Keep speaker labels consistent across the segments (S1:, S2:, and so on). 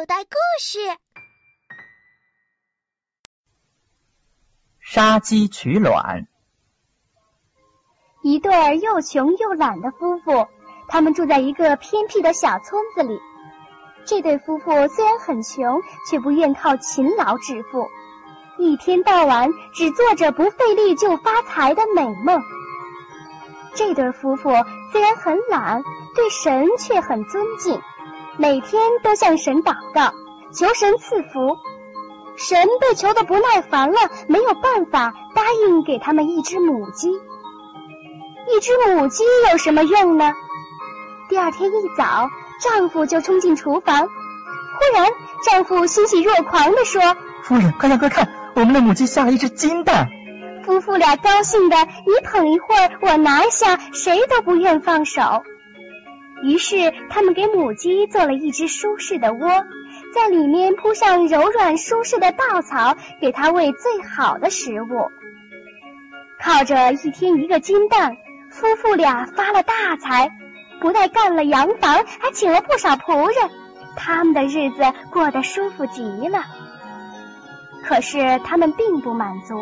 S1: 口袋故事：
S2: 杀鸡取卵。
S3: 一对又穷又懒的夫妇，他们住在一个偏僻的小村子里。这对夫妇虽然很穷，却不愿靠勤劳致富，一天到晚只做着不费力就发财的美梦。这对夫妇虽然很懒，对神却很尊敬，每天都向神祷告，求神赐福。神被求的不耐烦了，没有办法答应给他们一只母鸡。一只母鸡有什么用呢？第二天一早，丈夫就冲进厨房，忽然，丈夫欣喜若狂地说：“
S2: 夫人，快看快看，我们的母鸡下了一只金蛋！”
S3: 夫妇俩高兴的，你捧一会儿，我拿一下，谁都不愿放手。于是，他们给母鸡做了一只舒适的窝，在里面铺上柔软舒适的稻草，给它喂最好的食物。靠着一天一个金蛋，夫妇俩发了大财，不但干了洋房，还请了不少仆人，他们的日子过得舒服极了。可是，他们并不满足。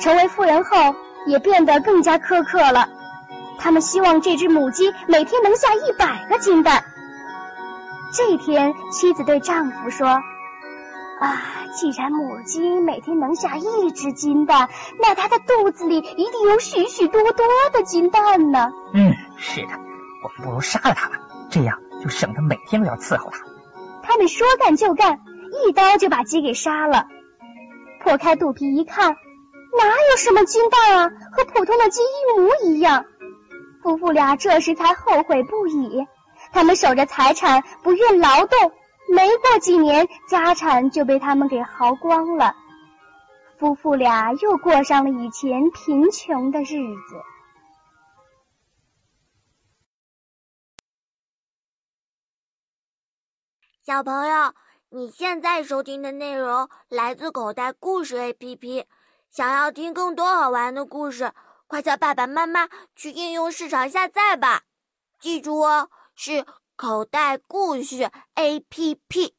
S3: 成为富人后，也变得更加苛刻了。他们希望这只母鸡每天能下一百个金蛋。这天，妻子对丈夫说：“啊，既然母鸡每天能下一只金蛋，那它的肚子里一定有许许多多的金蛋呢。”
S2: 嗯，是的，我们不如杀了它吧，这样就省得每天都要伺候它。
S3: 他们说干就干，一刀就把鸡给杀了。破开肚皮一看。哪有什么金蛋啊，和普通的鸡一模一样。夫妇俩这时才后悔不已。他们守着财产，不愿劳动，没过几年，家产就被他们给耗光了。夫妇俩又过上了以前贫穷的日子。
S1: 小朋友，你现在收听的内容来自口袋故事 APP。想要听更多好玩的故事，快叫爸爸妈妈去应用市场下载吧！记住哦，是口袋故事 APP。